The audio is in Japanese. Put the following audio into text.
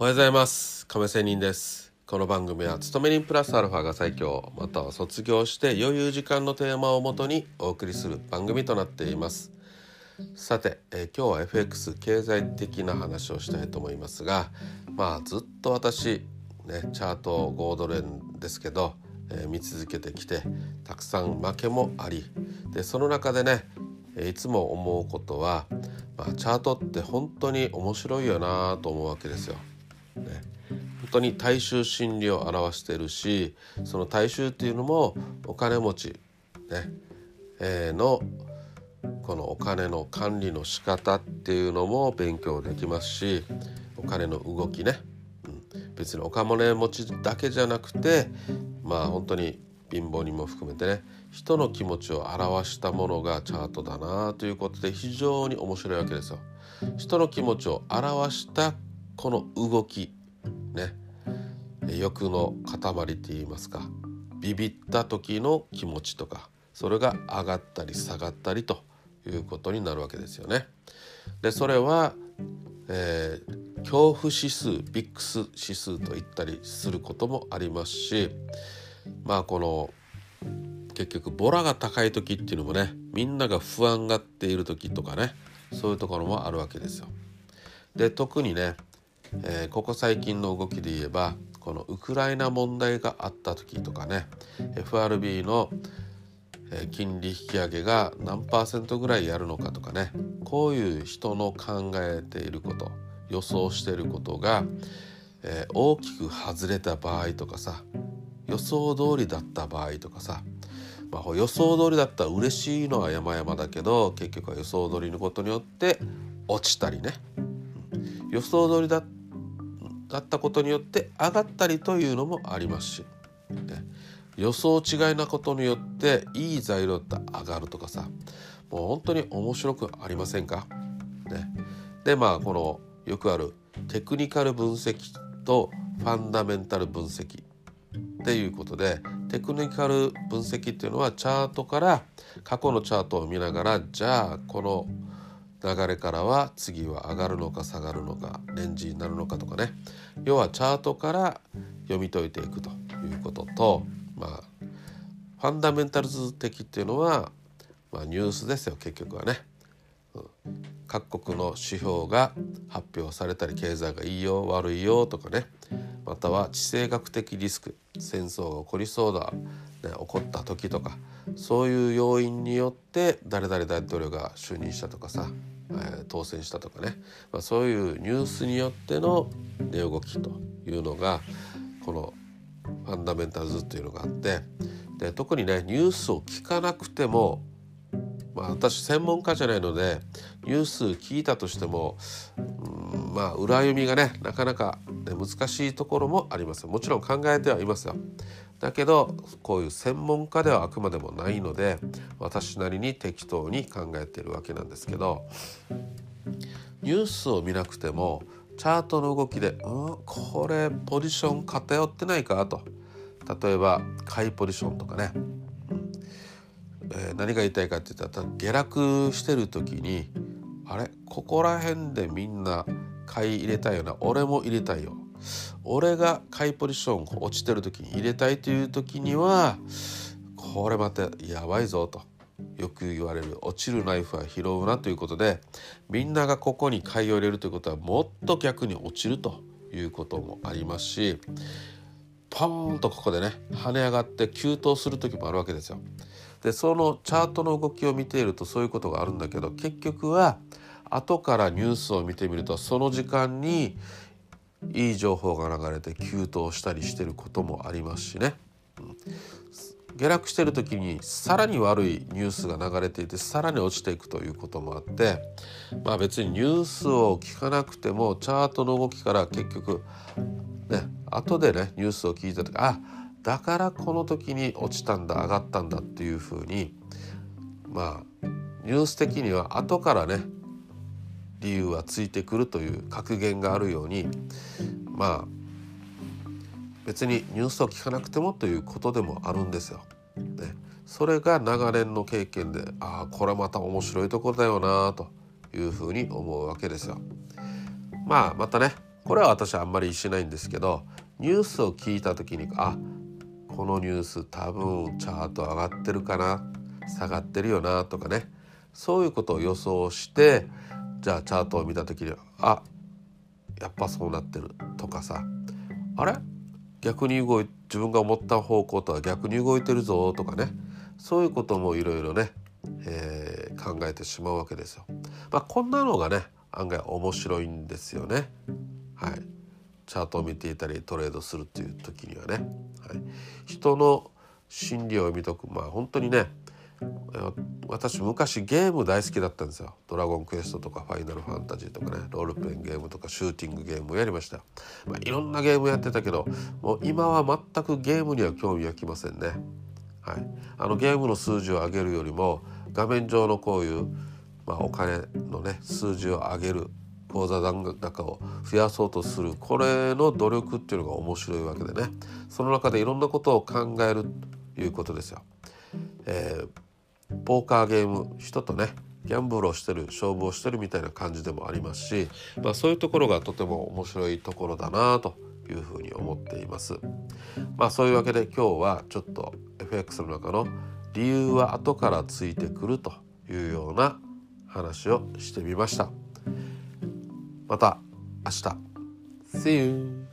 おはようございます。亀仙人です。この番組は勤め人プラスアルファが最強または卒業して余裕時間のテーマをもとにお送りする番組となっています。さて、えー、今日は FX 経済的な話をしたいと思いますがまあずっと私ねチャート5ドル円ですけど、えー、見続けてきてたくさん負けもありでその中でねいつも思うことは、まあ、チャートって本当に面白いよなと思うわけですよ。ね、本当に大衆心理を表しているしその大衆っていうのもお金持ち、ね。えー、のこのお金の管理の仕方っていうのも勉強できますしお金の動きね、うん、別にお金持ちだけじゃなくてまあ本当に貧乏人も含めてね人の気持ちを表したものがチャートだなということで非常に面白いわけですよ。人の気持ちを表したこの動きね欲の塊って言いますかビビった時の気持ちとかそれが上がったり下がったりということになるわけですよね。でそれは、えー、恐怖指数ビックス指数と言ったりすることもありますしまあこの結局ボラが高い時っていうのもねみんなが不安がっている時とかねそういうところもあるわけですよ。で特にね、えー、ここ最近の動きで言えばこのウクライナ問題があった時とかね FRB の金利引き上げが何パーセントぐらいやるのかとかねこういう人の考えていること予想していることが、えー、大きく外れた場合とかさ予想通りだった場合とかさ、まあ、予想通りだったら嬉しいのは山々だけど結局は予想通りのことによって落ちたりね、予想通りだだったことによって上がったりというのもありますし、ね、予想違いなことによっていい材料ったら上がるとかさ。もう本当に面白くありませんか、ね、でまあこのよくあるテクニカル分析とファンダメンタル分析っていうことでテクニカル分析っていうのはチャートから過去のチャートを見ながらじゃあこの流れからは次は上がるのか下がるのかレンジになるのかとかね。要はチャートから読み解いていくということとまあファンダメンタルズ的っていうのは、まあ、ニュースですよ結局はね。各国の指標が発表されたり経済がいいよ悪いよとかね。または地政学的リスク戦争が起こりそうだ、ね、起こった時とかそういう要因によって誰々大統領が就任したとかさ、えー、当選したとかね、まあ、そういうニュースによっての値動きというのがこのファンダメンタルズっていうのがあってで特にねニュースを聞かなくてもまあ、私専門家じゃないのでニュース聞いたとしても、うん、まあ裏読みがねなかなか、ね、難しいところもありますもちろん考えてはいますよ。だけどこういう専門家ではあくまでもないので私なりに適当に考えているわけなんですけどニュースを見なくてもチャートの動きで「うんこれポジション偏ってないか?」と。例えば買いポジションとかね。えー、何が言いたいかって言ったら下落してる時にあれ？ここら辺でみんな買い入れたいよな。俺も入れたいよ。俺が買いポジション落ちてる時に入れたいという時にはこれまたやばいぞとよく言われる落ちるナイフは拾うなということでみんながここに買いを入れるということはもっと逆に落ちるということもありますしポーンとここでね跳ね上がって急騰する時もあるわけですよ。でそのチャートの動きを見ているとそういうことがあるんだけど結局は後からニュースを見てみるとその時間にいい情報が流れて急騰したりしてることもありますしね、うん、下落してる時にさらに悪いニュースが流れていてさらに落ちていくということもあってまあ別にニュースを聞かなくてもチャートの動きから結局ね後でねニュースを聞いた時あだからこの時に落ちたんだ上がったんだっていうふうにまあニュース的には後からね理由はついてくるという格言があるようにまあ別にニュースを聞かなくてもということでもあるんですよ。ね、それが長年の経験でああこれまた面白いところだよなというふうに思うわけですよ。まあまたねこれは私あんまりしないんですけどニュースを聞いた時にあこのニュース多分チャート上がってるかな下がってるよなとかねそういうことを予想してじゃあチャートを見た時にあやっぱそうなってるとかさあれ？逆に動い自分が思った方向とは逆に動いてるぞとかねそういうこともいろいろね、えー、考えてしまうわけですよ。まあ、こんなのがね案外面白いんですよね。はい、チャートを見ていたりトレードするっていう時にはね、はい、人の心理を見とく。まあ本当にね私昔ゲーム大好きだったんですよ「ドラゴンクエスト」とか「ファイナルファンタジー」とかねロールプレインゲームとかシューティングゲームをやりました、まあ、いろんなゲームやってたけどもう今は全くゲームには興味はきませんね。はい、あのゲームの数字を上げるよりも画面上のこういう、まあ、お金のね数字を上げる口座残高を増やそうとするこれの努力っていうのが面白いわけでね。その中でいろんなことを考えるということですよ。えーポーカーゲーム人とねギャンブルをしてる勝負をしてるみたいな感じでもありますし、まあ、そういうところがとても面白いところだなというふうに思っています。まあそういうわけで今日はちょっと FX の中の理由は後からついてくるというような話をしてみました。また明日 See you!